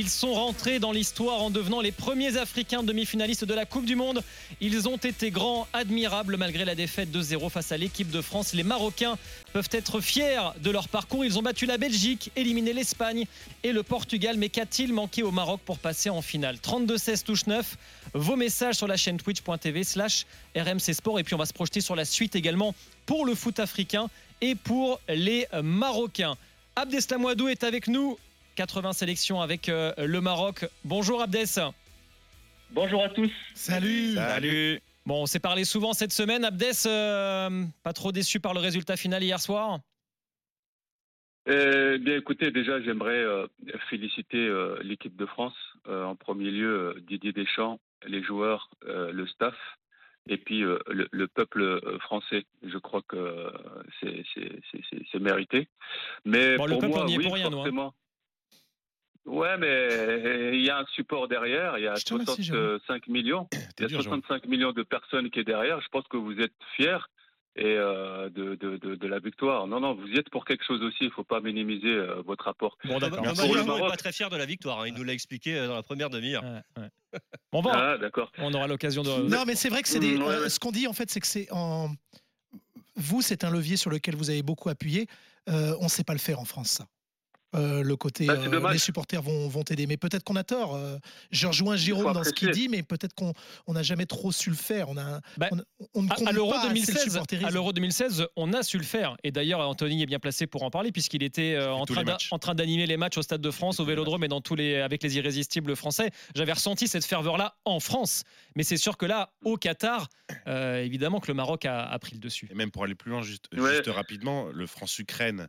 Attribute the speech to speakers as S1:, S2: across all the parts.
S1: Ils sont rentrés dans l'histoire en devenant les premiers Africains demi-finalistes de la Coupe du Monde. Ils ont été grands, admirables malgré la défaite de 0 face à l'équipe de France. Les Marocains peuvent être fiers de leur parcours. Ils ont battu la Belgique, éliminé l'Espagne et le Portugal. Mais qu'a-t-il manqué au Maroc pour passer en finale? 32-16 touche 9. Vos messages sur la chaîne twitch.tv slash RMC Sport. Et puis on va se projeter sur la suite également pour le foot africain et pour les Marocains. Abdeslam Ouadou est avec nous 80 sélections avec euh, le Maroc. Bonjour Abdes.
S2: Bonjour à tous.
S3: Salut.
S1: Salut. Bon, on s'est parlé souvent cette semaine. Abdes, euh, pas trop déçu par le résultat final hier soir?
S2: Eh bien, écoutez, déjà, j'aimerais euh, féliciter l'équipe de France. en premier lieu, Didier Deschamps, les joueurs, le staff, et puis le, peuple français. Je crois que c'est mérité. Mais
S1: pour
S2: le
S1: peuple,
S2: moi,
S1: on n'y est
S2: oui,
S1: pour rien,
S2: forcément. Ouais, mais il y a un support derrière, il y a 65 millions. Il y a 65 millions de personnes qui est derrière. Je pense que vous êtes fiers et euh, de, de, de, de, la victoire. Non, non, vous y êtes pour quelque chose aussi. Il ne faut pas minimiser euh, votre apport.
S4: Bon. Pour le Maroc, n'est pas très fier de la victoire. Hein. Il nous l'a expliqué euh, dans la première demi-heure.
S1: Ouais, ouais. Bon, bon.
S2: Ah, d'accord.
S1: On aura l'occasion de.
S3: Non, mais c'est vrai que c'est des. Euh, ce qu'on dit en fait, c'est que c'est en. Vous, c'est un levier sur lequel vous avez beaucoup appuyé. Euh, on ne sait pas le faire en France, ça. Euh, le côté
S2: Bah,
S3: euh, les supporters vont, vont t'aider. Mais peut-être qu'on a tort. Euh, je rejoins Jérôme dans ce qu'il dit, mais peut-être qu'on on n'a jamais trop su le faire. On, a,
S1: Bah,
S3: on, on ne
S1: À-
S3: compte
S1: à l'Euro
S3: pas assez le
S1: 2016,
S3: supporterisme.
S1: à l'Euro 2016, on a su le faire. Et d'ailleurs, Anthony est bien placé pour en parler puisqu'il était euh, en train, en d'animer les matchs au Stade de France, au Vélodrome et dans tous les avec les irrésistibles français. J'avais ressenti cette ferveur-là en France, mais c'est sûr que là, au Qatar, euh, évidemment que le Maroc a, a pris le dessus.
S5: Et même pour aller plus loin, juste,
S2: Ouais.
S5: juste rapidement, le France-Ukraine,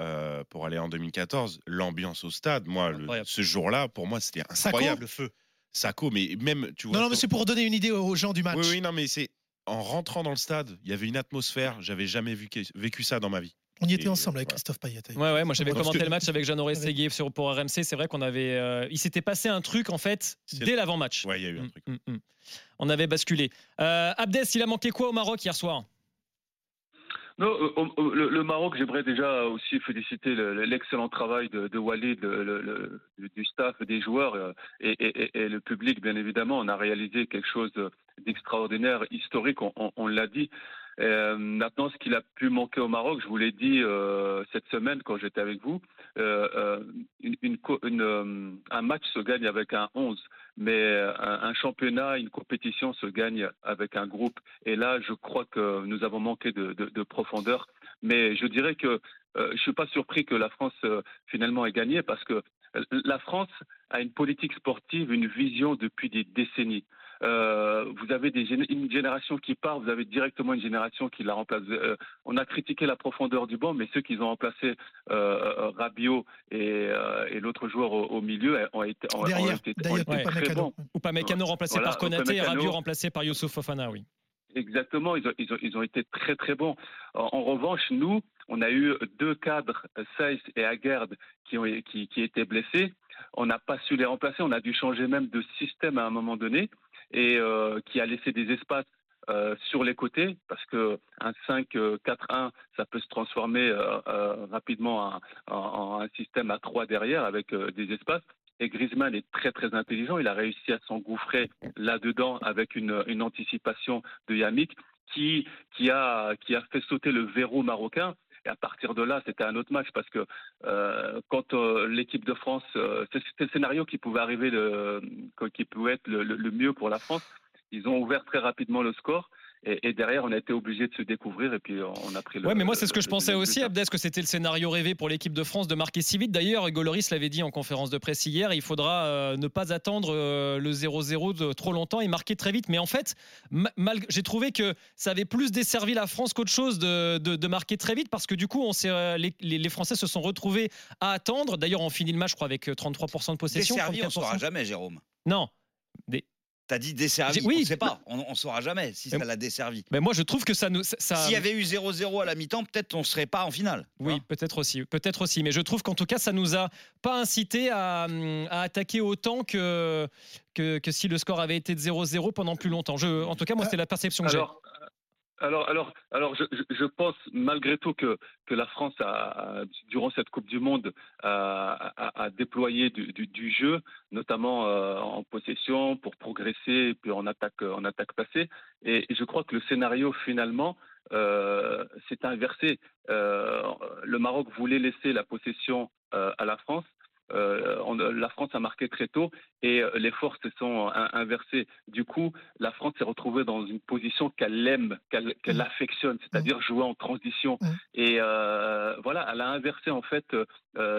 S5: euh, pour aller en 2014, l'ambiance au stade, moi, le- ce jour-là, pour moi, c'était incroyable.
S4: Le feu.
S5: Sacco, mais même, tu vois.
S3: Non, non, mais c'est pour donner une idée aux gens du match.
S5: Oui, oui, non, mais c'est. En rentrant dans le stade, il y avait une atmosphère, j'avais jamais vu- vécu ça dans ma vie.
S3: On y était
S5: Et,
S3: ensemble avec. Christophe Payet.
S1: Ouais, ouais, moi j'avais commenté
S5: que-
S1: le match avec Jean-Auré
S3: Ouais.
S1: Séguier sur pour RMC. C'est vrai qu'on avait, euh, il s'était passé un truc en fait dès l'avant-match.
S5: Ouais, il y a eu un
S1: Mm,
S5: truc.
S1: mm, mm. On avait basculé. Euh, Abdes, il a manqué quoi au Maroc hier soir?
S2: Non, euh, le, le Maroc, j'aimerais déjà aussi féliciter le- le- l'excellent travail de, Walid, le- le- du staff, des joueurs euh, et, le public, bien évidemment. On a réalisé quelque chose d'extraordinaire, historique, on, l'a dit. Euh, maintenant, ce qu'il a pu manquer au Maroc, je vous l'ai dit cette semaine quand j'étais avec vous, une, un match se gagne avec un 11, mais euh, un, championnat, une compétition se gagne avec un groupe. Et là, je crois que nous avons manqué de profondeur. Mais je dirais que euh, je suis pas surpris que la France euh, finalement ait gagné parce que euh, la France a une politique sportive, une vision depuis des décennies. Euh, vous avez des une génération qui part, vous avez directement une génération qui la remplace. Euh, on a critiqué la profondeur du banc, mais ceux qui ont remplacé euh, Rabiot et, euh, et l'autre joueur au, au milieu ont été, ont, ont
S3: Derrière,
S2: été, ont été
S1: Ouais.
S3: pas
S2: très bons.
S1: Ou pas Mécano remplacé
S2: Voilà,
S1: par Konaté et. Rabiot remplacé par Youssouf Fofana, oui.
S2: Exactement, ils ont, ils, ont, ils ont été très très bons. En, en revanche, nous, on a eu deux cadres, Saïs et Aguerd, qui, ont, qui, qui étaient blessés. On n'a pas su les remplacer, on a dû changer même de système à un moment donné, et euh, qui a laissé des espaces euh, sur les côtés, parce que un 5-4-1, ça peut se transformer euh, euh, rapidement en, un système à 3 derrière, avec euh, des espaces. Et Griezmann est très très intelligent, il a réussi à s'engouffrer là-dedans avec une, une anticipation de Yamik qui, qui, a, qui a fait sauter le verrou marocain. Et à partir de là, c'était un autre match parce que euh, quand euh, l'équipe de France, euh, c'était le scénario qui pouvait arriver, le, qui pouvait être le, mieux pour la France. Ils ont ouvert très rapidement le score. Et, et derrière, on a été obligé de se découvrir et puis on a pris le.
S1: Ouais, mais moi, c'est ce que je pensais aussi,
S2: but.
S1: Abdes, que c'était le scénario rêvé pour l'équipe de France de marquer si vite. D'ailleurs, Hugo Lloris l'avait dit en conférence de presse hier, il faudra euh, ne pas attendre euh, le 0-0 de trop longtemps et marquer très vite. Mais en fait, ma- mal- j'ai trouvé que ça avait plus desservi la France qu'autre chose de, de- de marquer très vite parce que du coup, on s'est, euh, les, Français se sont retrouvés à attendre. D'ailleurs, on finit le match, je crois, avec euh, 33% de possession.
S4: Desservi, on
S1: 34%.
S4: saura jamais, Jérôme.
S1: Non.
S4: T'as dit desservi,
S1: oui.
S4: on ne sait pas. On, on saura jamais si
S1: Mais-
S4: ça l'a desservi.
S1: Mais moi, je trouve que ça nous. ça-
S4: S'il y avait eu 0-0 à la mi-temps, peut-être on ne serait pas en finale.
S1: Oui, peut-être aussi, peut-être aussi. Mais je trouve qu'en tout cas, ça nous a pas incité à, à attaquer autant que, que que si le score avait été de 0-0 pendant plus longtemps. Je, en tout cas, moi, c'est la perception que j'ai.
S2: Alors, Alors, alors, je, pense malgré tout que, la France a, durant cette Coupe du Monde, a, déployé du, jeu, notamment euh, en possession pour progresser, puis en attaque, en attaque passée. Et je crois que le scénario finalement euh, s'est inversé. Euh, le Maroc voulait laisser la possession euh, à la France. Euh, on- la France a marqué très tôt et euh, les forces se sont in- inversées. Du coup, la France s'est retrouvée dans une position qu'elle aime, qu'elle qu'elle
S3: Mm.
S2: affectionne, c'est-à-dire jouer en transition.
S3: Mm.
S2: Et euh, voilà, elle a inversé en fait euh,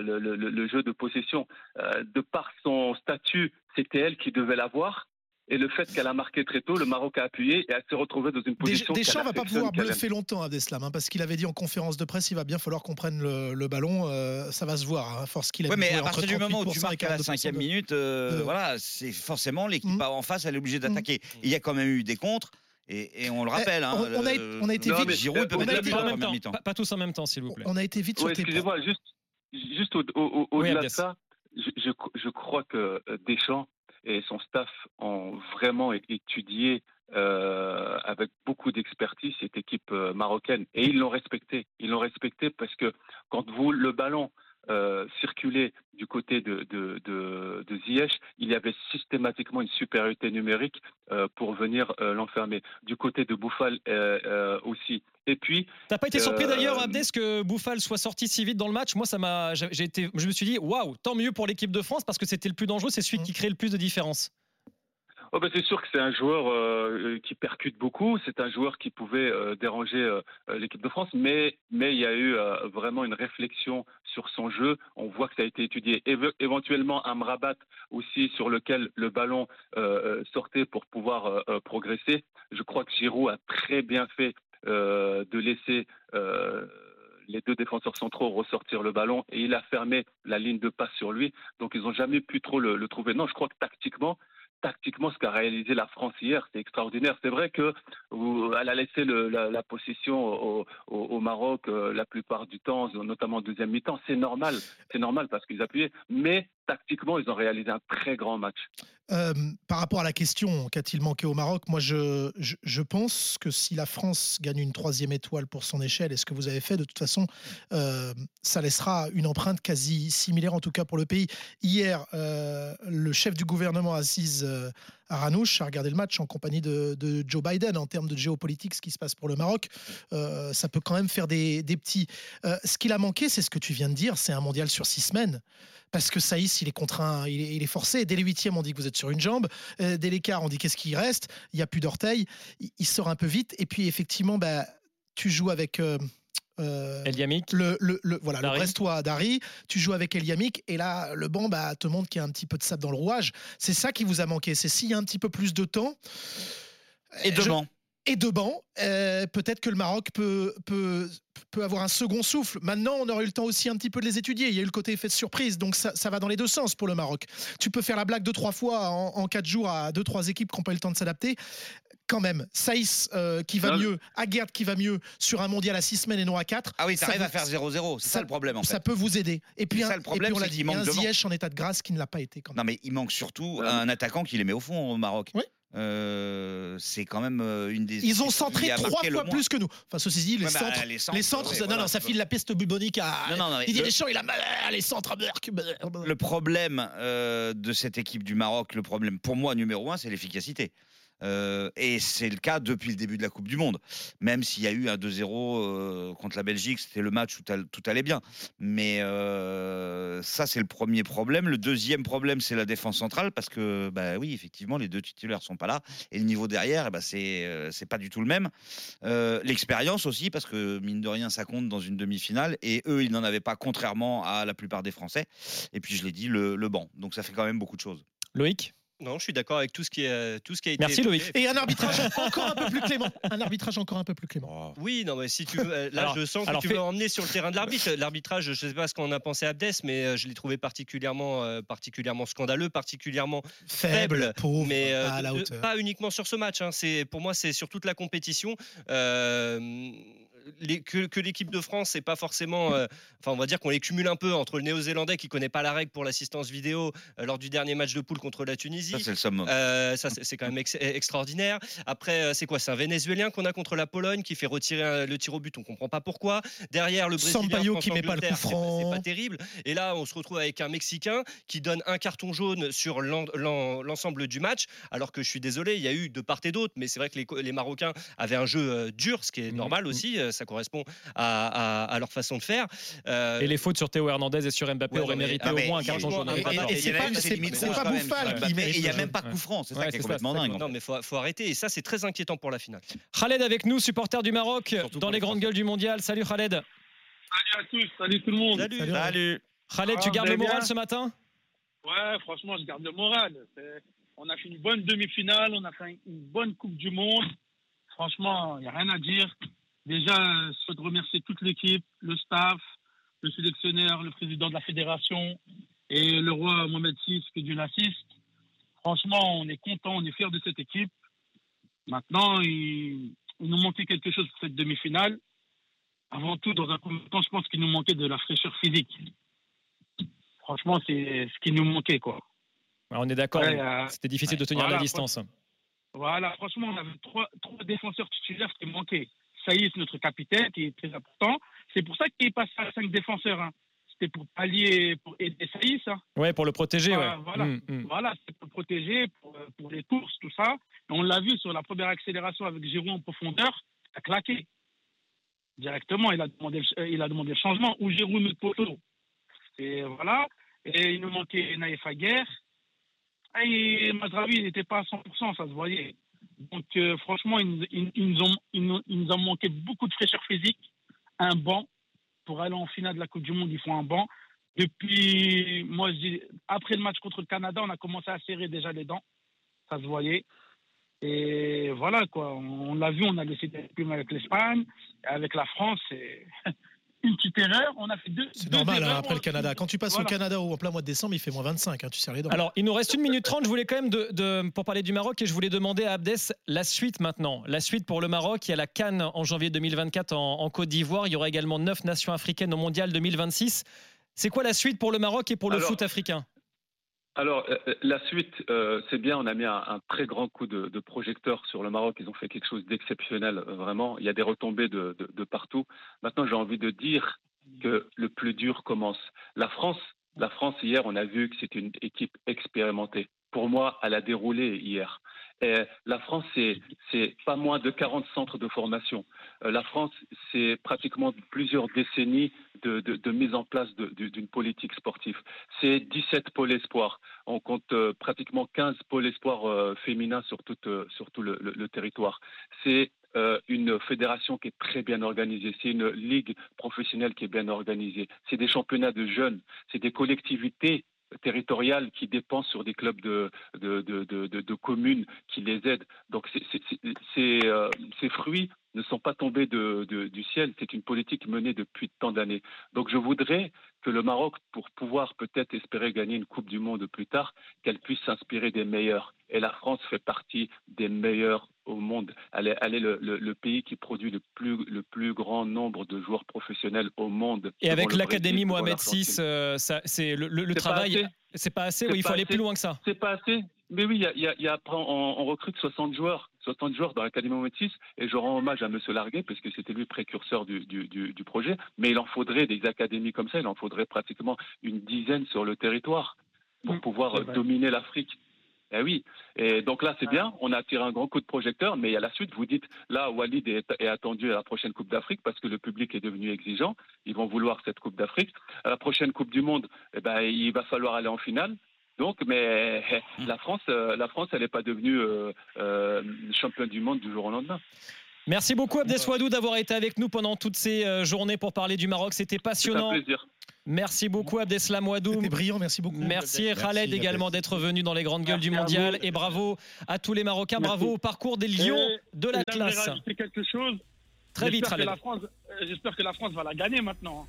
S2: le, le- jeu de possession. Euh, de par son statut, c'était elle qui devait l'avoir. Et le fait qu'elle a marqué très tôt, le Maroc a appuyé et elle s'est retrouvée dans une position.
S3: Deschamps
S2: qu'elle
S3: va pas pouvoir bluffer longtemps Abdeslam, hein, parce qu'il avait dit en conférence de presse il va bien falloir qu'on prenne le, le ballon. euh, ça va se voir, hein, à force qu'il a
S6: Ouais, mais à partir du moment où tu
S3: 38%
S6: marques à la
S3: 42%
S6: cinquième minute, euh, voilà, c'est forcément l'équipe
S3: Mm.
S6: en face, elle est obligée d'attaquer. Il y a quand même eu des contres. Et, et on le rappelle, hein,
S3: on- on a-
S6: euh,
S3: on a été
S2: Non,
S3: vite-
S6: Giroud peut
S3: on a
S6: mettre la
S3: été-
S6: en
S1: même temps. Pas, pas tous en même temps, s'il vous plaît.
S3: On a été vite sur
S2: Oui,
S3: tes
S2: excusez-moi, juste, juste au- au- au-
S1: Oui,
S2: au-delà de ça, je, je, je crois que euh, Deschamps et son staff ont vraiment étudié euh, avec beaucoup d'expertise cette équipe euh, marocaine et ils l'ont respecté. Ils l'ont respecté parce que quand vous le ballon euh, circulait du côté de, de, de, de Ziyech, il y avait systématiquement une supériorité numérique euh, pour venir euh, l'enfermer. Du côté de Bouffal aussi. Et puis,
S1: T'as pas été surpris d'ailleurs, Abdes, que Bouffal soit sorti si vite dans le match? Moi, ça m'a, j'ai été, je me suis dit, waouh, tant mieux pour l'équipe de France parce que c'était le plus dangereux, c'est celui
S3: Mm.
S1: qui crée le plus de différence.
S2: Ben c'est sûr que c'est un joueur euh, qui percute beaucoup. C'est un joueur qui pouvait euh, déranger euh, euh, l'équipe de France, mais mais il y a eu euh, vraiment une réflexion sur son jeu. On voit que ça a été étudié. Éve- éventuellement un Mrabat aussi sur lequel le ballon euh, euh, sortait pour pouvoir euh, euh, progresser. Je crois que Giroud a très bien fait euh, de laisser euh, les deux défenseurs centraux ressortir le ballon et il a fermé la ligne de passe sur lui. Donc ils n'ont jamais pu trop le trouver. Non, je crois que tactiquement, tactiquement, ce qu'a réalisé la France hier, c'est extraordinaire. C'est vrai que elle a laissé la, la possession au Maroc euh, la plupart du temps, notamment en deuxième mi-temps. C'est normal, c'est normal parce qu'ils appuyaient. Mais tactiquement, ils ont réalisé un très grand match.
S3: Euh, par rapport à la question, qu'a-t-il manqué au Maroc Moi, je, je, pense que si la France gagne une troisième étoile pour son échelle, et ce que vous avez fait, de toute façon, euh, ça laissera une empreinte quasi similaire, en tout cas pour le pays. Hier, euh, le chef du gouvernement assise à Ranouche a regardé le match en compagnie de, Joe Biden. En termes de géopolitique, ce qui se passe pour le Maroc, euh, ça peut quand même faire des, petits. Euh, ce qu'il a manqué, c'est ce que tu viens de dire, c'est un mondial sur six semaines. Parce que Saïs, il est contraint, il est, il est forcé. Dès les huitièmes, on dit que vous êtes sur une jambe. Euh, dès l'écart, on dit qu'est-ce qui reste? Il n'y a plus d'orteil. Il, il sort un peu vite. Et puis, effectivement, bah, tu joues avec. Euh,
S1: El Yamik.
S3: le, le, le- voilà, le
S1: Dari.
S3: Brestois Dari, tu joues avec El Yamik, et là, le banc bah, te montre qu'il y a un petit peu de sable dans le rouage. C'est ça qui vous a manqué. C'est s'il y a un petit peu plus de temps.
S6: Et
S3: euh, je-
S6: devant.
S3: et de banc, euh, peut-être que le Maroc peut, peut, peut avoir un second souffle. Maintenant, on aurait eu le temps aussi un petit peu de les étudier. Il y a eu le côté effet de surprise, donc ça, ça va dans les deux sens pour le Maroc. Tu peux faire la blague deux, trois fois en, en quatre jours à deux, trois équipes qui n'ont pas eu le temps de s'adapter. Quand même, Saïs euh, qui va
S2: Non,
S3: mieux, Aguerd qui va mieux sur un mondial à six semaines et non à quatre.
S6: Ah oui,
S3: ça
S6: t'arrives
S3: vous-
S6: à faire 0-0. C'est ça,
S3: ça-
S6: le problème en
S3: Ça peut vous aider. Et puis, un,
S6: ça, le problème,
S3: et puis on l'a
S6: c'est
S3: dit,
S6: qu'il manque
S3: un. Ziyech en état de grâce qui ne l'a pas été quand même.
S6: Non, mais il manque surtout
S2: Ouais.
S6: un attaquant qui les met au fond au Maroc.
S3: Oui.
S6: Euh, c'est quand même euh, une des.
S3: Ils ont centré trois fois plus que nous. Enfin, ceci dit, les
S6: Ouais, bah,
S3: centres.
S6: les centres,
S3: Les centres,
S6: ouais,
S3: non,
S6: voilà,
S3: non, ça file la peste bubonique à.
S6: Non, non, non, mais
S3: Didier
S6: le-
S3: Deschamps, il a mal à les centres.
S6: Le problème euh, de cette équipe du Maroc, le problème pour moi numéro un, c'est l'efficacité. Euh, et c'est le cas depuis le début de la Coupe du Monde. Même s'il y a eu un 2-0 euh, contre la Belgique, c'était le match où tout allait bien. Mais euh, ça, c'est le premier problème. Le deuxième problème, c'est la défense centrale, parce que, bah oui, effectivement, les deux titulaires sont pas là. Et le niveau derrière, eh ben, c'est c'est pas du tout le même. L'expérience aussi, parce que mine de rien, ça compte dans une demi-finale. Et eux, ils n'en avaient pas, contrairement à la plupart des Français. Et puis, je l'ai dit, le banc. Donc, ça fait quand même beaucoup de choses.
S1: Loïc?
S4: Non, je suis d'accord avec tout ce qui, est, tout ce qui a été.
S1: Merci. Loïc.
S3: Et un arbitrage encore un peu plus clément. Un arbitrage encore un peu plus clément.
S5: Oh.
S4: Oui, non, mais si tu veux, euh, là,
S1: Alors-
S4: je sens que tu veux emmener sur le terrain de l'arbitre. L'arbitrage, je ne sais pas ce qu'en a pensé Abdes, mais euh, je l'ai trouvé particulièrement, euh, particulièrement scandaleux, particulièrement
S3: Faible,
S4: faible,
S3: pauvre,
S4: mais euh,
S3: pas à la
S4: de- de-
S3: hauteur.
S4: pas uniquement sur ce match. hein. C'est pour moi, c'est sur toute la compétition. Euh, les- que, que l'équipe de France, c'est pas forcément. euh, enfin, on va dire qu'on les cumule un peu entre le Néo-Zélandais qui connaît pas la règle pour l'assistance vidéo euh, lors du dernier match de poule contre la Tunisie.
S6: Ça, c'est le summum.
S4: Euh, ça, c'est c'est quand même ex- extraordinaire. Après, euh, c'est quoi? C'est un Vénézuélien qu'on a contre la Pologne qui fait retirer le tir au but. On comprend pas pourquoi. Derrière, le Brésilien
S3: qui met pas le coup franc.
S4: C'est pas terrible. Et là, on se retrouve avec un Mexicain qui donne un carton jaune sur l'en- l'en- l'ensemble du match. Alors que je suis désolé, il y a eu de part et d'autre. Mais c'est vrai que les, Marocains avaient un jeu euh, dur, ce qui est
S1: Mhm.
S4: normal aussi. Ça correspond à, à- à leur façon de faire. Euh,
S1: Et les fautes sur Théo Hernandez et sur Mbappé
S4: Ouais,
S1: auraient mérité
S6: ah,
S1: au moins un
S6: il-
S1: carton
S4: il-
S1: jaune.
S4: et- et-
S3: c'est
S6: il
S3: pas- pas Bouffal qui
S6: Mbappé,
S3: mérite
S6: Et il n'y a même pas de coup franc. C'est ça qui est complètement dingue.
S4: non, mais faut, faut arrêter. Et ça, c'est très inquiétant pour la finale.
S1: Khaled avec nous, supporter du Maroc, dans les grandes gueules du mondial. Salut Khaled.
S7: Salut à tous, salut tout le monde.
S4: Salut.
S3: Salut.
S6: Salut.
S1: Khaled, tu
S7: Ah,
S1: gardes le moral ce matin?
S7: Ouais, franchement, je garde le moral. On a fait une bonne demi-finale, on a fait une bonne Coupe du Monde. Franchement, il n'y a rien à dire. Déjà, je souhaite remercier toute l'équipe, le staff, le sélectionneur, le président de la fédération et le roi Mohamed VI, que Dieu l'assiste. Franchement, on est content, on est fiers de cette équipe. Maintenant, il, il nous manquait quelque chose pour cette demi-finale. Avant tout, dans un premier temps, je pense qu'il nous manquait de la fraîcheur physique. Franchement, c'est ce qui nous manquait, quoi.
S1: Ouais, On est d'accord.
S7: Ouais, euh,
S1: C'était difficile de tenir
S7: Voilà,
S1: la distance.
S7: Voilà, franchement, on avait trois, trois défenseurs titulaires qui manquaient. Saïs, notre capitaine, qui est très important. C'est pour ça qu'il est passé à cinq défenseurs. hein. C'était pour pallier, pour aider Saïs. hein.
S1: Ouais, pour le protéger.
S7: Voilà,
S1: ouais.
S7: voilà.
S1: Mm, mm.
S7: Voilà, c'est pour le protéger, pour, euh, pour les courses, tout ça. Et on l'a vu sur la première accélération avec Giroud en profondeur, il a claqué. Directement, il a demandé le, euh, il a demandé le changement. Ou Giroud le poteau. Et voilà. Et il nous manquait Naïf Aguerre. Et Mazraoui, il n'était pas à 100%, ça se voyait. Donc, euh, franchement, ils, nous- ils- ils ont, ils, nous, ils ont manqué beaucoup de fraîcheur physique. Un banc. Pour aller en finale de la Coupe du Monde, il faut un banc. Depuis, moi, après le match contre le Canada, on a commencé à serrer déjà les dents. Ça se voyait. Et voilà, quoi. On, l'a vu, on a laissé des plumes avec l'Espagne. Et Avec la France, c'est une petite erreur. On a fait deux.
S3: C'est
S7: deux
S3: normal hein,
S7: erreurs.
S3: après le Canada. Quand tu passes au. Canada ou en plein mois de décembre, il fait moins 25, hein, tu serres les dents.
S1: Alors, il nous reste une minute trente. Je voulais quand même, de, de- pour parler du Maroc, et je voulais demander à Abdes la suite maintenant. La suite pour le Maroc. Il y a la Cannes en janvier 2024 en, en Côte d'Ivoire. Il y aura également neuf nations africaines au mondial 2026. C'est quoi la suite pour le Maroc et pour le
S2: Alors,
S1: foot africain?
S2: Alors, euh, euh, la suite, euh, c'est bien, on a mis un, très grand coup de, projecteur sur le Maroc. Ils ont fait quelque chose d'exceptionnel, vraiment. Il y a des retombées de partout. Maintenant, j'ai envie de dire que le plus dur commence. La France, la France hier, on a vu que c'est une équipe expérimentée. Pour moi, elle a déroulé hier. Et la France, c'est pas moins de 40 centres de formation. Euh, la France, c'est pratiquement plusieurs décennies de, mise en place d'une politique sportive. C'est 17 pôles espoirs. On compte euh, pratiquement 15 pôles espoirs euh, féminins sur tout, euh, le, territoire. C'est euh, une fédération qui est très bien organisée. C'est une ligue professionnelle qui est bien organisée. C'est des championnats de jeunes. C'est des collectivités territoriales qui dépendent sur des clubs de, de, de, de- communes qui les aident. Donc euh, ces fruits ne sont pas tombés de- du ciel. C'est une politique menée depuis tant d'années. Donc je voudrais que le Maroc, pour pouvoir peut-être espérer gagner une Coupe du Monde plus tard, qu'elle puisse s'inspirer des meilleurs. Et la France fait partie des meilleurs au monde. Elle est, elle est le, le- le pays qui produit le plus, le plus grand nombre de joueurs professionnels au monde.
S1: Et avec l'Académie Mohamed. VI, euh, c'est le, travail. C'est pas assez. Oui, il faut aller plus loin que ça.
S2: C'est pas assez. Mais oui, y a, y a- y on, on recrute 60 joueurs, 60 joueurs dans l'Académie Mohamed VI, et je rends hommage à M. Larguet, parce que c'était lui précurseur du, du, du- du projet. Mais il en faudrait des académies comme ça, il en faudrait pratiquement une dizaine sur le territoire pour
S7: Mm,
S2: pouvoir
S7: c'est
S2: dominer l'Afrique. Eh oui. Et donc là, c'est bien. On a tiré un grand coup de projecteur, mais à la suite, vous dites, là, Walid est, est attendu à la prochaine Coupe d'Afrique parce que le public est devenu exigeant. Ils vont vouloir cette Coupe d'Afrique. À la prochaine Coupe du Monde, eh ben, il va falloir aller en finale. Donc, mais eh, la France, euh, la France, elle n'est pas devenue euh, euh, championne du monde du jour au lendemain.
S1: Merci beaucoup Abdes Wadou d'avoir été avec nous pendant toutes ces journées pour parler du Maroc. C'était
S2: C'est un
S1: passionnant.
S2: plaisir.
S1: Merci beaucoup Abdeslam Wadou.
S3: C'était brillant, merci beaucoup.
S1: Merci
S3: Merci,
S1: Khaled également d'être venu dans les grandes gueules
S7: Merci
S1: du mondial et bravo à tous les Marocains,
S7: Merci.
S1: bravo au parcours des lions
S7: Et-
S1: de la classe.
S7: quelque chose.
S1: Très vite
S7: que
S1: Khaled.
S7: la France- euh, J'espère que la France va la gagner maintenant.